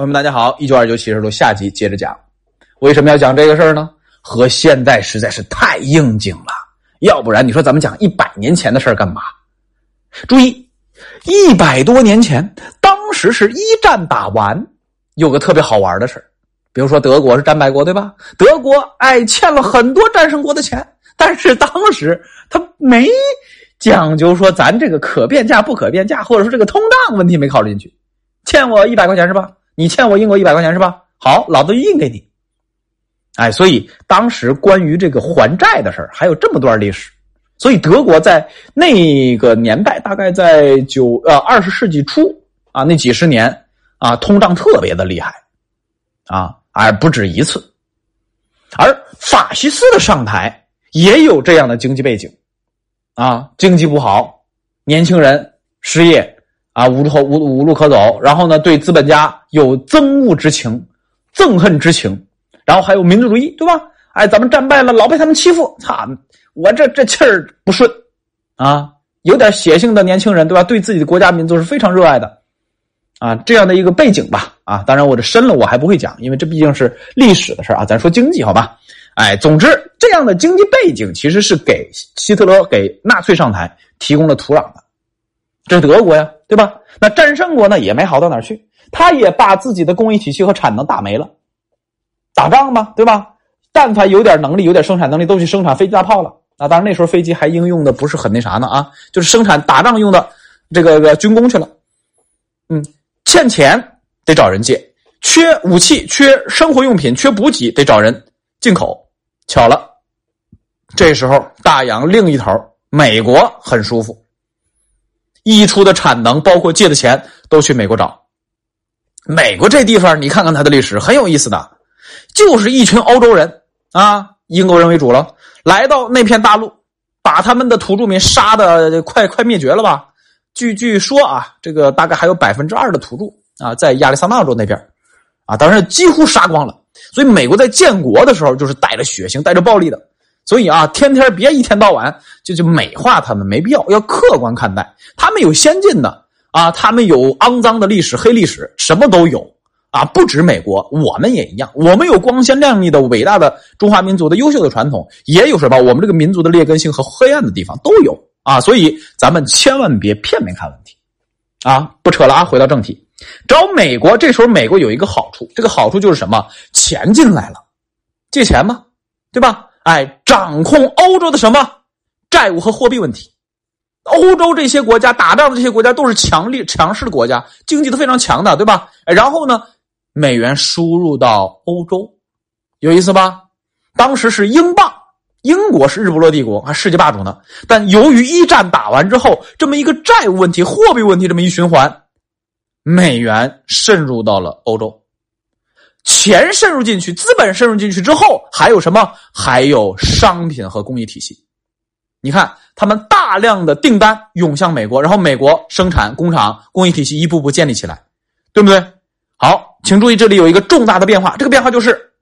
朋友们，大家好！一九二九启示录下集接着讲。为什么要讲这个事儿呢？和现在实在是太应景了。要不然你说咱们讲一百年前的事儿干嘛？注意，一百多年前，当时是一战打完，有个特别好玩的事儿。比如说德国是战败国，对吧？德国哎欠了很多战胜国的钱，但是当时他没讲究说咱这个可变价不可变价，或者说这个通胀问题没考虑进去。欠我一百块钱是吧？你欠我英国一百块钱是吧？好，老子印给你。哎，所以当时关于这个还债的事儿还有这么段历史。所以德国在那个年代，大概在九呃二十世纪初啊，那几十年啊，通胀特别的厉害啊，而不止一次。而法西斯的上台也有这样的经济背景啊，经济不好，年轻人失业。啊，无路无无路可走，然后呢，对资本家有憎恶之情、憎恨之情，然后还有民族主义，对吧？哎，咱们战败了，老被他们欺负，操！我这这气儿不顺啊，有点血性的年轻人，对吧？对自己的国家民族是非常热爱的啊，这样的一个背景吧。啊，当然我这深了我还不会讲，因为这毕竟是历史的事啊。咱说经济，好吧？哎，总之这样的经济背景其实是给希特勒、给纳粹上台提供了土壤的。这是德国呀。对吧？那战胜国呢也没好到哪儿去，他也把自己的工艺体系和产能打没了。打仗嘛，对吧？但凡有点能力、有点生产能力，都去生产飞机大炮了。啊，当然那时候飞机还应用的不是很那啥呢啊，就是生产打仗用的这个个军工去了。嗯，欠钱得找人借，缺武器、缺生活用品、缺补给得找人进口。巧了，这时候大洋另一头，美国很舒服。溢出的产能，包括借的钱，都去美国找。美国这地方，你看看它的历史很有意思的，就是一群欧洲人啊，英国人为主了，来到那片大陆，把他们的土著民杀的快快灭绝了吧？据据说啊，这个大概还有百分之二的土著啊，在亚利桑那州那边啊，当然几乎杀光了。所以美国在建国的时候，就是带着血腥、带着暴力的。所以啊，天天别一天到晚就就美化他们，没必要，要客观看待。他们有先进的啊，他们有肮脏的历史、黑历史，什么都有啊。不止美国，我们也一样。我们有光鲜亮丽的、伟大的中华民族的优秀的传统，也有什么我们这个民族的劣根性和黑暗的地方都有啊。所以咱们千万别片面看问题啊。不扯了啊，回到正题，找美国。这时候美国有一个好处，这个好处就是什么？钱进来了，借钱嘛，对吧？哎，掌控欧洲的什么债务和货币问题？欧洲这些国家打仗的这些国家都是强力强势的国家，经济都非常强的，对吧？然后呢，美元输入到欧洲，有意思吧？当时是英镑，英国是日不落帝国，还世界霸主呢。但由于一战打完之后，这么一个债务问题、货币问题这么一循环，美元渗入到了欧洲。钱渗入进去，资本渗入进去之后，还有什么？还有商品和工艺体系。你看，他们大量的订单涌向美国，然后美国生产工厂、工艺体系一步步建立起来，对不对？好，请注意，这里有一个重大的变化。这个变化就是，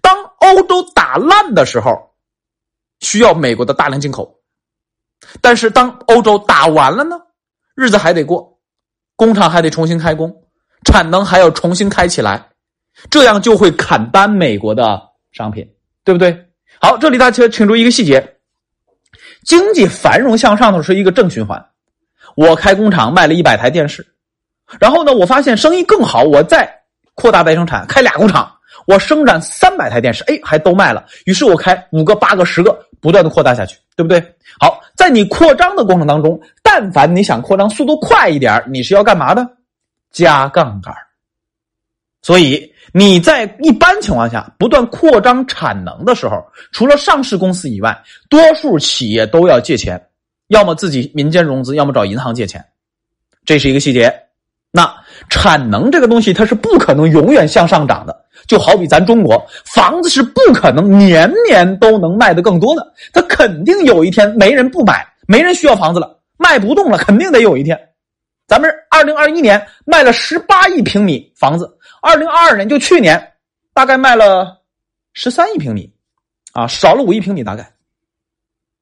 当欧洲打烂的时候，需要美国的大量进口；但是当欧洲打完了呢，日子还得过，工厂还得重新开工，产能还要重新开起来。这样就会砍单美国的商品，对不对？好，这里大家请注意一个细节：经济繁荣向上头是一个正循环。我开工厂卖了一百台电视，然后呢，我发现生意更好，我再扩大再生产，开俩工厂，我生产三百台电视，哎，还都卖了。于是我开五个、八个、十个，不断的扩大下去，对不对？好，在你扩张的过程当中，但凡你想扩张速度快一点，你是要干嘛的？加杠杆。所以你在一般情况下不断扩张产能的时候，除了上市公司以外，多数企业都要借钱，要么自己民间融资，要么找银行借钱，这是一个细节。那产能这个东西它是不可能永远向上涨的，就好比咱中国房子是不可能年年都能卖的更多的，它肯定有一天没人不买，没人需要房子了，卖不动了，肯定得有一天。咱们二零二一年卖了十八亿平米房子。二零二二年就去年，大概卖了十三亿平米，啊，少了五亿平米大概，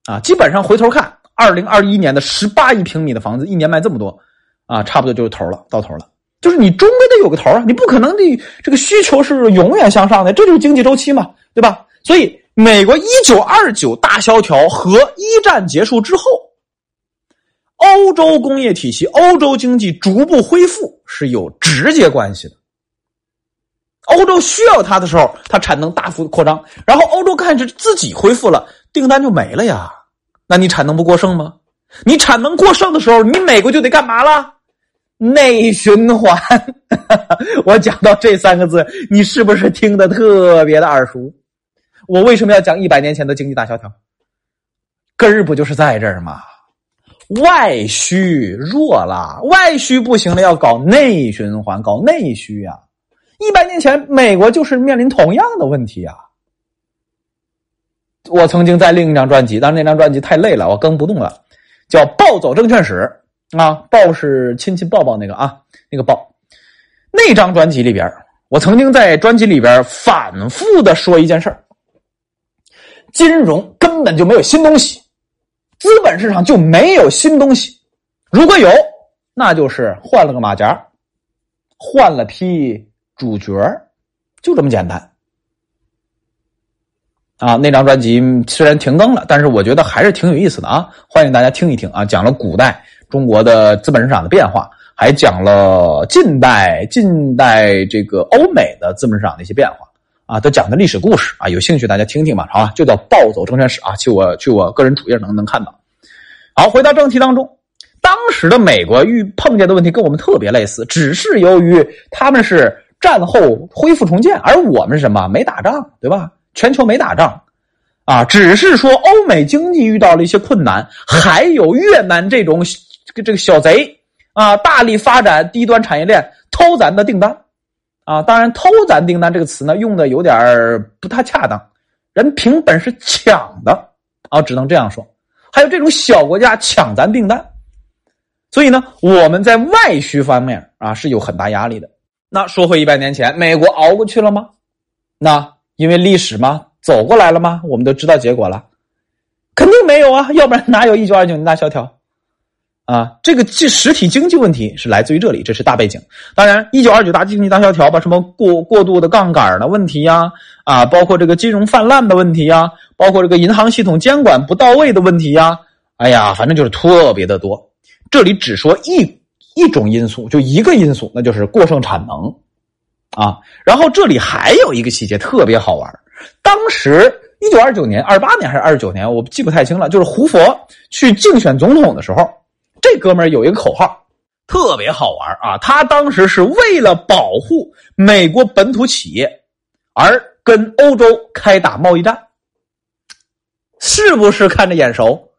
啊，基本上回头看，二零二一年的十八亿平米的房子一年卖这么多，啊，差不多就是头了，到头了。就是你终归得有个头啊，你不可能的这个需求是永远向上的，这就是经济周期嘛，对吧？所以，美国一九二九大萧条和一战结束之后，欧洲工业体系、欧洲经济逐步恢复是有直接关系的。欧洲需要它的时候，它产能大幅扩张，然后欧洲开始自己恢复了，订单就没了呀。那你产能不过剩吗？你产能过剩的时候，你美国就得干嘛了？内循环。我讲到这三个字，你是不是听得特别的耳熟？我为什么要讲一百年前的经济大萧条？根儿不就是在这儿吗？外需弱了，外需不行了，要搞内循环，搞内需呀。一百年前，美国就是面临同样的问题啊。我曾经在另一张专辑，但是那张专辑太累了，我更不动了，叫《暴走证券史》啊，暴是亲亲抱抱那个啊，那个暴。那张专辑里边，我曾经在专辑里边反复的说一件事：金融根本就没有新东西，资本市场就没有新东西，如果有，那就是换了个马甲，换了批。主角就这么简单啊！那张专辑虽然停更了，但是我觉得还是挺有意思的啊！欢迎大家听一听啊！讲了古代中国的资本市场的变化，还讲了近代近代这个欧美的资本市场的一些变化啊，都讲的历史故事啊！有兴趣大家听听吧，好吧？就叫《暴走证券史》啊，去我去我个人主页能能看到。好，回到正题当中，当时的美国遇碰见的问题跟我们特别类似，只是由于他们是。战后恢复重建，而我们是什么？没打仗，对吧？全球没打仗，啊，只是说欧美经济遇到了一些困难，还有越南这种这个小贼啊，大力发展低端产业链，偷咱的订单，啊，当然“偷咱订单”这个词呢，用的有点不太恰当，人凭本事抢的啊，只能这样说。还有这种小国家抢咱订单，所以呢，我们在外需方面啊是有很大压力的。那说回一百年前，美国熬过去了吗？那因为历史吗？走过来了吗？我们都知道结果了，肯定没有啊，要不然哪有一九二九年大萧条？啊，这个实实体经济问题是来自于这里，这是大背景。当然，一九二九大经济大萧条吧，什么过过度的杠杆的问题呀，啊，包括这个金融泛滥的问题呀，包括这个银行系统监管不到位的问题呀，哎呀，反正就是特别的多。这里只说一。一种因素就一个因素，那就是过剩产能，啊，然后这里还有一个细节特别好玩当时一九二九年、二八年还是二十九年，我记不太清了。就是胡佛去竞选总统的时候，这哥们儿有一个口号特别好玩啊。他当时是为了保护美国本土企业而跟欧洲开打贸易战，是不是看着眼熟？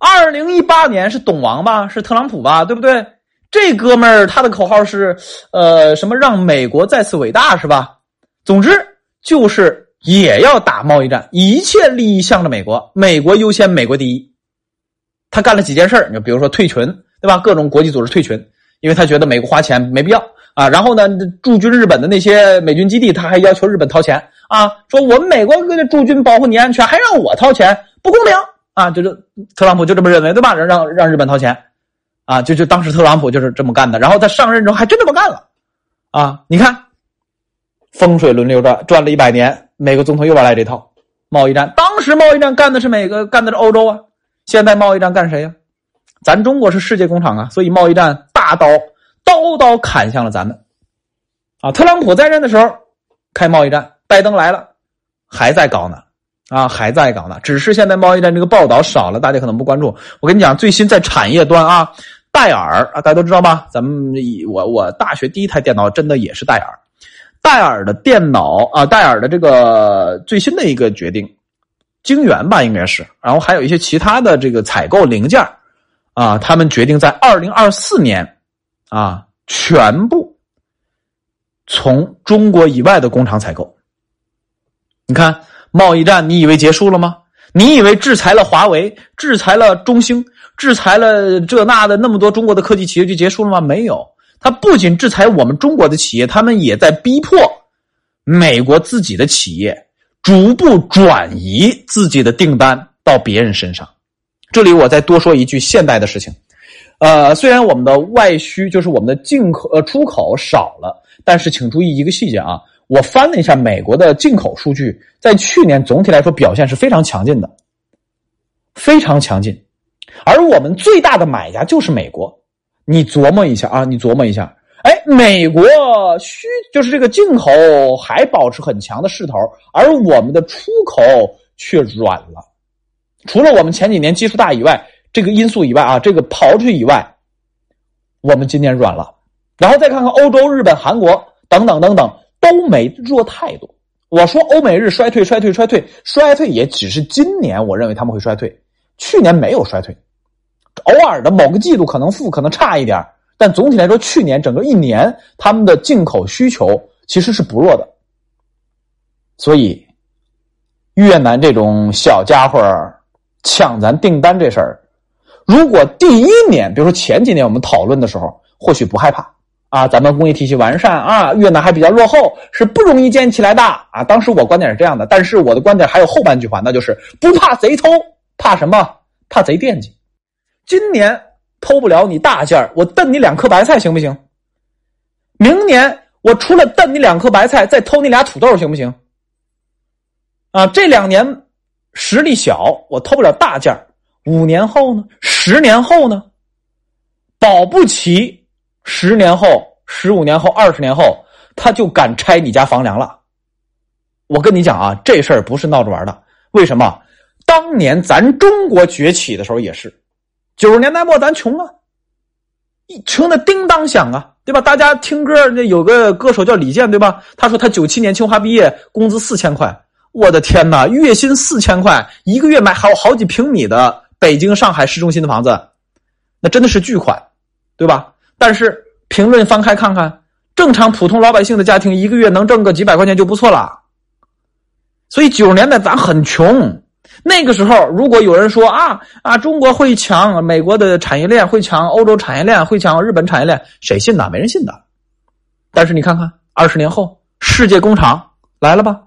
二零一八年是董王吧，是特朗普吧，对不对？这哥们儿他的口号是，呃，什么让美国再次伟大是吧？总之就是也要打贸易战，一切利益向着美国，美国优先，美国第一。他干了几件事儿你就比如说退群，对吧？各种国际组织退群，因为他觉得美国花钱没必要啊。然后呢，驻军日本的那些美军基地，他还要求日本掏钱啊，说我们美国驻军保护你安全，还让我掏钱，不公平。啊，就是特朗普就这么认为，对吧？让让让日本掏钱，啊，就就当时特朗普就是这么干的。然后他上任之后还真这么干了，啊，你看，风水轮流转，转了一百年，美国总统又玩来这套贸易战。当时贸易战干的是哪个？干的是欧洲啊。现在贸易战干谁呀？咱中国是世界工厂啊，所以贸易战大刀刀刀砍向了咱们。啊，特朗普在任的时候开贸易战，拜登来了还在搞呢。啊，还在搞呢，只是现在贸易战这个报道少了，大家可能不关注。我跟你讲，最新在产业端啊，戴尔啊，大家都知道吧？咱们我我大学第一台电脑真的也是戴尔，戴尔的电脑啊，戴尔的这个最新的一个决定，晶圆吧应该是，然后还有一些其他的这个采购零件啊，他们决定在二零二四年啊，全部从中国以外的工厂采购。你看。贸易战，你以为结束了吗？你以为制裁了华为、制裁了中兴、制裁了这那的那么多中国的科技企业就结束了吗？没有，他不仅制裁我们中国的企业，他们也在逼迫美国自己的企业逐步转移自己的订单到别人身上。这里我再多说一句现代的事情，呃，虽然我们的外需就是我们的进口呃出口少了，但是请注意一个细节啊，我翻了一下美国的进口数据，在去年总体来说表现是非常强劲的，非常强劲，而我们最大的买家就是美国，你琢磨一下啊，你琢磨一下，哎，美国需就是这个进口还保持很强的势头，而我们的出口却软了，除了我们前几年基数大以外。这个因素以外啊，这个刨出去以外，我们今年软了，然后再看看欧洲、日本、韩国等等等等，都没弱太多。我说欧美日衰退、衰退、衰退、衰退，也只是今年我认为他们会衰退，去年没有衰退，偶尔的某个季度可能负，可能差一点，但总体来说，去年整个一年他们的进口需求其实是不弱的，所以越南这种小家伙抢咱订单这事儿。如果第一年，比如说前几年我们讨论的时候，或许不害怕啊，咱们工业体系完善啊，越南还比较落后，是不容易建起来的啊。当时我观点是这样的，但是我的观点还有后半句话，那就是不怕贼偷，怕什么？怕贼惦记。今年偷不了你大件我瞪你两颗白菜行不行？明年我除了瞪你两颗白菜，再偷你俩土豆行不行？啊，这两年实力小，我偷不了大件五年后呢？十年后呢？保不齐十年后、十五年后、二十年后，他就敢拆你家房梁了。我跟你讲啊，这事儿不是闹着玩的。为什么？当年咱中国崛起的时候也是，九十年代末咱穷啊，穷的叮当响啊，对吧？大家听歌，那有个歌手叫李健，对吧？他说他九七年清华毕业，工资四千块。我的天哪，月薪四千块，一个月买好好几平米的。北京、上海市中心的房子，那真的是巨款，对吧？但是评论翻开看看，正常普通老百姓的家庭一个月能挣个几百块钱就不错了。所以九十年代咱很穷，那个时候如果有人说啊啊，中国会抢美国的产业链，会抢欧洲产业链，会抢日本产业链，谁信呢？没人信的。但是你看看，二十年后，世界工厂来了吧？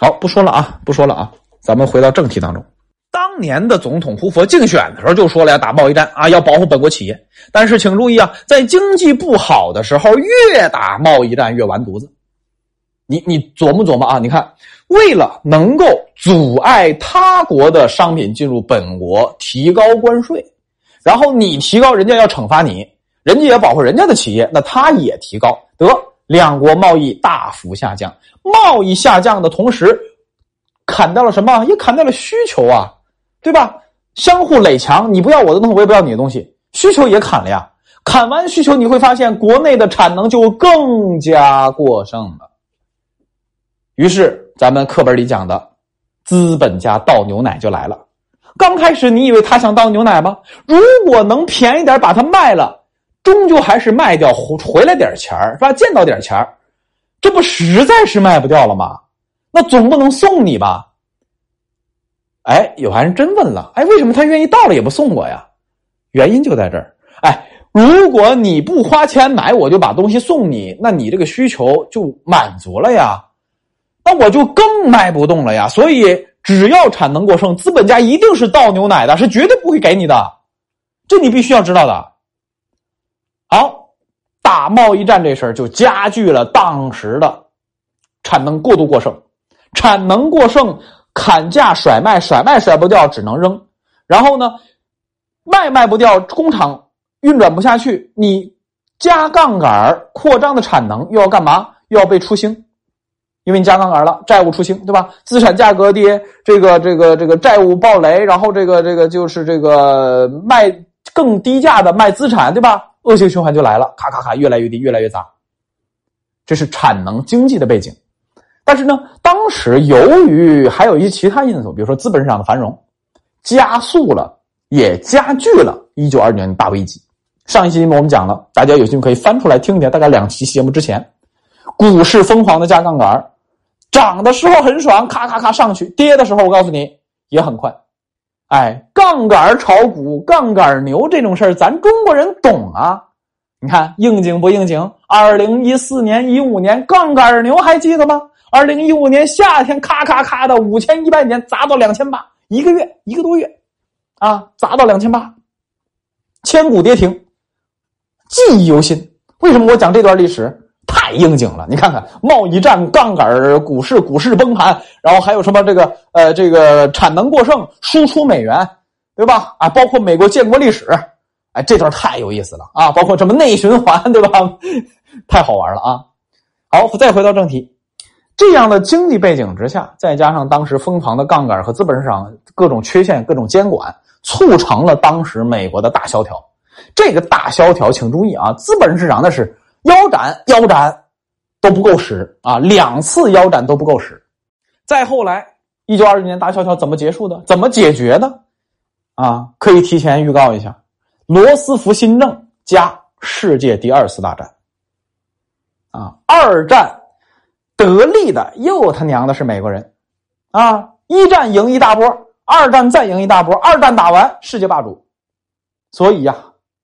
好，不说了啊，不说了啊，咱们回到正题当中。当年的总统胡佛竞选的时候就说了要打贸易战啊，要保护本国企业。但是请注意啊，在经济不好的时候，越打贸易战越完犊子。你你琢磨琢磨啊，你看，为了能够阻碍他国的商品进入本国，提高关税，然后你提高，人家要惩罚你，人家也保护人家的企业，那他也提高，得两国贸易大幅下降。贸易下降的同时，砍掉了什么？也砍掉了需求啊。对吧？相互垒墙，你不要我的东西，我也不要你的东西，需求也砍了呀。砍完需求，你会发现国内的产能就更加过剩了。于是，咱们课本里讲的资本家倒牛奶就来了。刚开始，你以为他想倒牛奶吗？如果能便宜点把它卖了，终究还是卖掉回回来点钱是吧？见到点钱这不实在是卖不掉了吗？那总不能送你吧？哎，有还人真问了，哎，为什么他愿意到了也不送我呀？原因就在这儿，哎，如果你不花钱买，我就把东西送你，那你这个需求就满足了呀，那我就更卖不动了呀。所以，只要产能过剩，资本家一定是倒牛奶的，是绝对不会给你的，这你必须要知道的。好，打贸易战这事儿就加剧了当时的产能过度过剩，产能过剩。砍价甩卖，甩卖甩不掉，只能扔。然后呢，卖卖不掉，工厂运转不下去，你加杠杆扩张的产能又要干嘛？又要被出清，因为你加杠杆了，债务出清，对吧？资产价格跌，这个这个这个债务暴雷，然后这个这个就是这个卖更低价的卖资产，对吧？恶性循环就来了，咔咔咔，越来越低，越来越砸。这是产能经济的背景。但是呢，当时由于还有一些其他因素，比如说资本市场的繁荣，加速了，也加剧了1929年大危机。上一期节目我们讲了，大家有兴趣可以翻出来听一听。大概两期节目之前，股市疯狂的加杠杆，涨的时候很爽，咔咔咔上去；跌的时候，我告诉你也很快。哎，杠杆炒股、杠杆牛这种事儿，咱中国人懂啊。你看应景不应景？二零一四年、一五年杠杆牛还记得吗？二零一五年夏天，咔咔咔的五千一百点砸到两千八，一个月一个多月，啊，砸到两千八，千古跌停，记忆犹新。为什么我讲这段历史太应景了？你看看贸易战、杠杆、股市、股市崩盘，然后还有什么这个呃这个产能过剩、输出美元，对吧？啊，包括美国建国历史，哎，这段太有意思了啊！包括什么内循环，对吧？太好玩了啊！好，再回到正题，这样的经济背景之下，再加上当时疯狂的杠杆和资本市场各种缺陷、各种监管，促成了当时美国的大萧条。这个大萧条，请注意啊，资本市场那是腰斩腰斩都不够使啊，两次腰斩都不够使。再后来，一九二零年大萧条怎么结束的？怎么解决的？啊，可以提前预告一下，罗斯福新政加世界第二次大战。啊，二战得利的又他娘的是美国人，啊，一战赢一大波，二战再赢一大波，二战打完世界霸主，所以呀。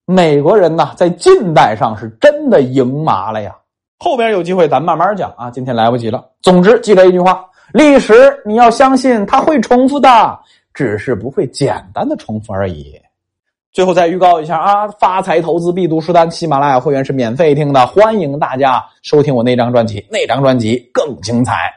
美国人呐，在近代上是真的赢麻了呀。后边有机会咱慢慢讲啊，今天来不及了。总之，记得一句话：历史你要相信它会重复的，只是不会简单的重复而已。最后再预告一下啊，发财投资必读书单，喜马拉雅会员是免费听的，欢迎大家收听我那张专辑，那张专辑更精彩。